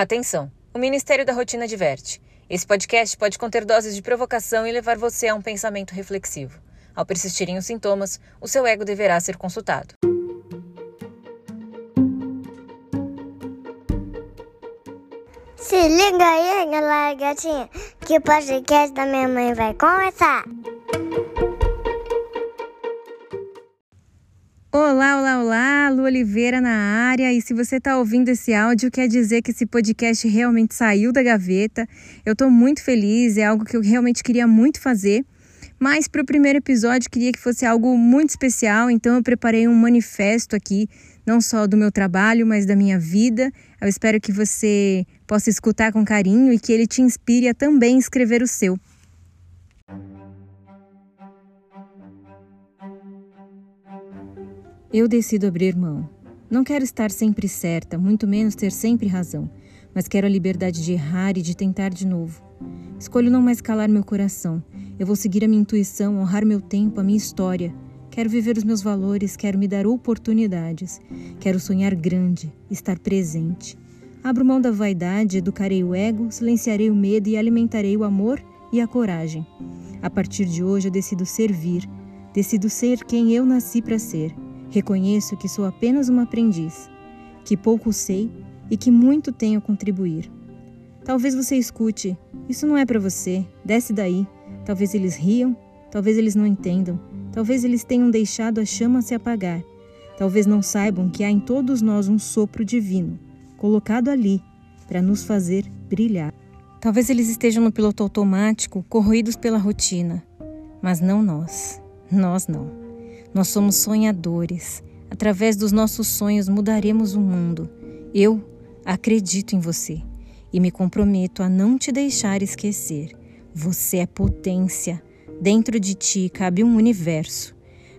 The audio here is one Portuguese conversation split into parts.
Atenção! O Ministério da Rotina adverte. Esse podcast pode conter doses de provocação e levar você a um pensamento reflexivo. Ao persistirem os sintomas, o seu ego deverá ser consultado. Se liga aí, galera gatinha, que o podcast da minha mãe vai começar. Olá, olá, olá, Lu Oliveira na área. E se você está ouvindo esse áudio, quer dizer que esse podcast realmente saiu da gaveta. Eu estou muito feliz, é algo que eu realmente queria muito fazer. Mas para o primeiro episódio, queria que fosse algo muito especial, então eu preparei um manifesto aqui, não só do meu trabalho, mas da minha vida. Eu espero que você possa escutar com carinho e que ele te inspire a também escrever o seu. Eu decido abrir mão. Não quero estar sempre certa, muito menos ter sempre razão, mas quero a liberdade de errar e de tentar de novo. Escolho não mais calar meu coração. Eu vou seguir a minha intuição, honrar meu tempo, a minha história. Quero viver os meus valores, quero me dar oportunidades. Quero sonhar grande, estar presente. Abro mão da vaidade, educarei o ego, silenciarei o medo e alimentarei o amor e a coragem. A partir de hoje eu decido servir, decido ser quem eu nasci para ser. Reconheço que sou apenas uma aprendiz, que pouco sei e que muito tenho a contribuir. Talvez você escute: Isso não é para você, desce daí. Talvez eles riam, talvez eles não entendam, talvez eles tenham deixado a chama se apagar. Talvez não saibam que há em todos nós um sopro divino, colocado ali para nos fazer brilhar. Talvez eles estejam no piloto automático, corroídos pela rotina, mas não nós. Nós não. Nós somos sonhadores. Através dos nossos sonhos mudaremos o mundo. Eu acredito em você e me comprometo a não te deixar esquecer. Você é potência. Dentro de ti cabe um universo.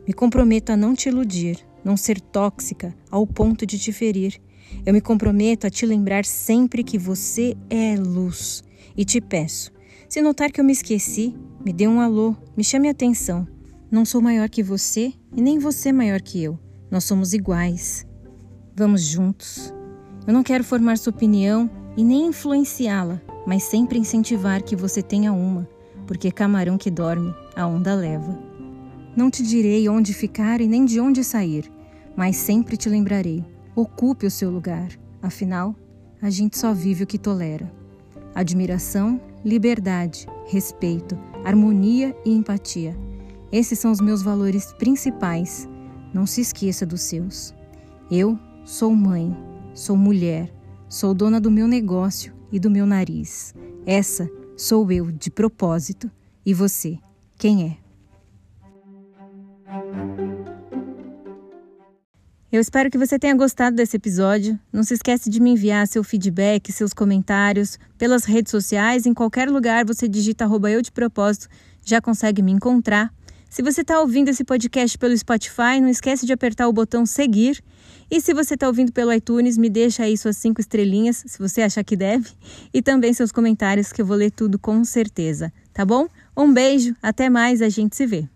Me comprometo a não te iludir, não ser tóxica ao ponto de te ferir. Eu me comprometo a te lembrar sempre que você é luz. E te peço, se notar que eu me esqueci, me dê um alô, me chame a atenção. Não sou maior que você e nem você maior que eu. Nós somos iguais. Vamos juntos. Eu não quero formar sua opinião e nem influenciá-la, mas sempre incentivar que você tenha uma, porque camarão que dorme, a onda leva. Não te direi onde ficar e nem de onde sair, mas sempre te lembrarei. Ocupe o seu lugar. Afinal, a gente só vive o que tolera. Admiração, liberdade, respeito, harmonia e empatia esses são os meus valores principais. Não se esqueça dos seus. Eu sou mãe, sou mulher, sou dona do meu negócio e do meu nariz. Essa sou eu de propósito. E você, quem é? Eu espero que você tenha gostado desse episódio. Não se esqueça de me enviar seu feedback, seus comentários pelas redes sociais. Em qualquer lugar você digita arroba eu de propósito, já consegue me encontrar. Se você está ouvindo esse podcast pelo Spotify, não esquece de apertar o botão seguir. E se você está ouvindo pelo iTunes, me deixa aí suas cinco estrelinhas, se você achar que deve, e também seus comentários, que eu vou ler tudo com certeza, tá bom? Um beijo, até mais, a gente se vê.